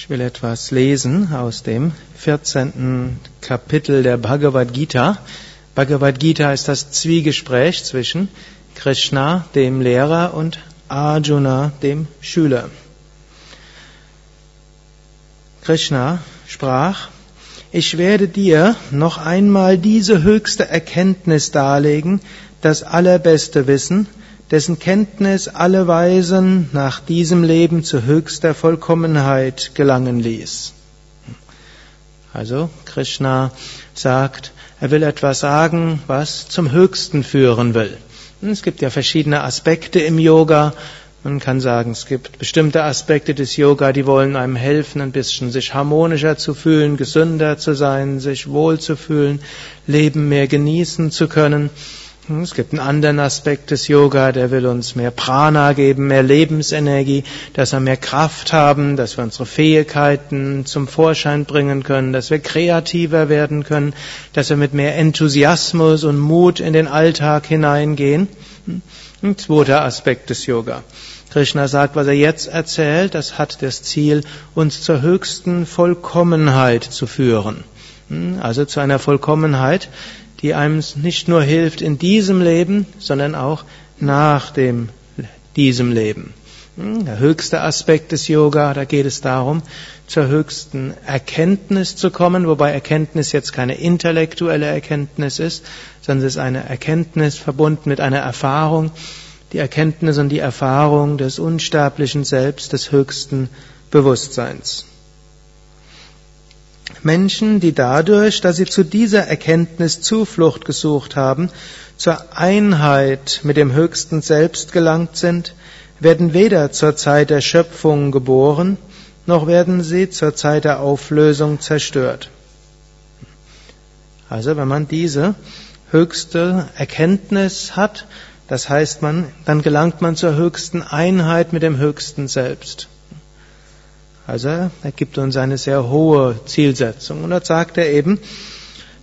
Ich will etwas lesen aus dem 14. Kapitel der Bhagavad Gita. Bhagavad Gita ist das Zwiegespräch zwischen Krishna, dem Lehrer, und Arjuna, dem Schüler. Krishna sprach, ich werde dir noch einmal diese höchste Erkenntnis darlegen, das allerbeste Wissen, dessen Kenntnis alle Weisen nach diesem Leben zu höchster Vollkommenheit gelangen ließ. Also Krishna sagt, er will etwas sagen, was zum Höchsten führen will. Es gibt ja verschiedene Aspekte im Yoga. Man kann sagen, es gibt bestimmte Aspekte des Yoga, die wollen einem helfen, ein bisschen sich harmonischer zu fühlen, gesünder zu sein, sich wohl zu fühlen, Leben mehr genießen zu können. Es gibt einen anderen Aspekt des Yoga, der will uns mehr Prana geben, mehr Lebensenergie, dass wir mehr Kraft haben, dass wir unsere Fähigkeiten zum Vorschein bringen können, dass wir kreativer werden können, dass wir mit mehr Enthusiasmus und Mut in den Alltag hineingehen. Ein zweiter Aspekt des Yoga. Krishna sagt, was er jetzt erzählt, das hat das Ziel, uns zur höchsten Vollkommenheit zu führen. Also zu einer Vollkommenheit, die einem nicht nur hilft in diesem Leben, sondern auch nach dem, diesem Leben. Hm, der höchste Aspekt des Yoga, da geht es darum, zur höchsten Erkenntnis zu kommen, wobei Erkenntnis jetzt keine intellektuelle Erkenntnis ist, sondern es ist eine Erkenntnis verbunden mit einer Erfahrung, die Erkenntnis und die Erfahrung des unsterblichen Selbst, des höchsten Bewusstseins. Menschen, die dadurch, dass sie zu dieser Erkenntnis Zuflucht gesucht haben, zur Einheit mit dem höchsten Selbst gelangt sind, werden weder zur Zeit der Schöpfung geboren, noch werden sie zur Zeit der Auflösung zerstört. Also wenn man diese höchste Erkenntnis hat, das heißt man, dann gelangt man zur höchsten Einheit mit dem höchsten Selbst. Also er gibt uns eine sehr hohe Zielsetzung. Und dort sagt er eben,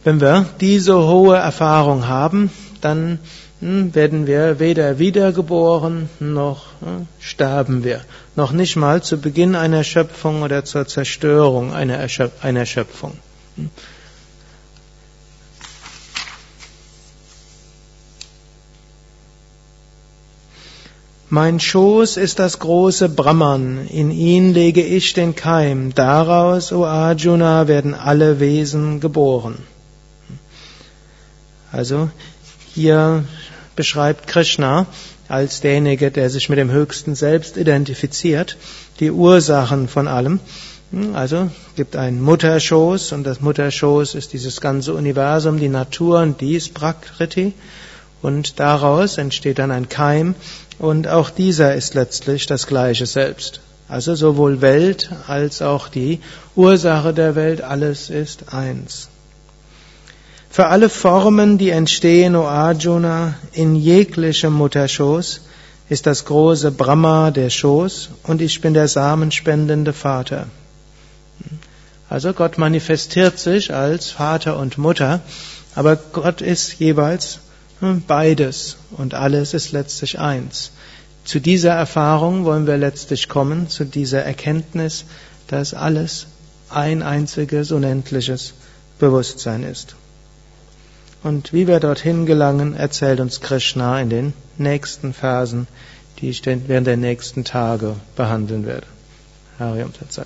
wenn wir diese hohe Erfahrung haben, dann hm, werden wir weder wiedergeboren noch hm, sterben wir. Noch nicht mal zu Beginn einer Schöpfung oder zur Zerstörung einer, Schöpfung. Mein Schoß ist das große Brahman, in ihn lege ich den Keim, daraus, o Arjuna, werden alle Wesen geboren. Also hier beschreibt Krishna als derjenige, der sich mit dem höchsten Selbst identifiziert, die Ursachen von allem. Also gibt einen Mutterschoß und das Mutterschoß ist dieses ganze Universum, die Natur und dies Prakriti und daraus entsteht dann ein Keim und auch dieser ist letztlich das gleiche Selbst. Also sowohl Welt als auch die Ursache der Welt, alles ist eins. Für alle Formen, die entstehen, O Arjuna, in jeglichem Mutterschoß, ist das große Brahma der Schoß und ich bin der samenspendende Vater. Also Gott manifestiert sich als Vater und Mutter, aber Gott ist jeweils beides und alles ist letztlich eins. Zu dieser Erfahrung wollen wir letztlich kommen, zu dieser Erkenntnis, dass alles ein einziges unendliches Bewusstsein ist. Und wie wir dorthin gelangen, erzählt uns Krishna in den nächsten Versen, die ich während der nächsten Tage behandeln werde. Harium Tatsat.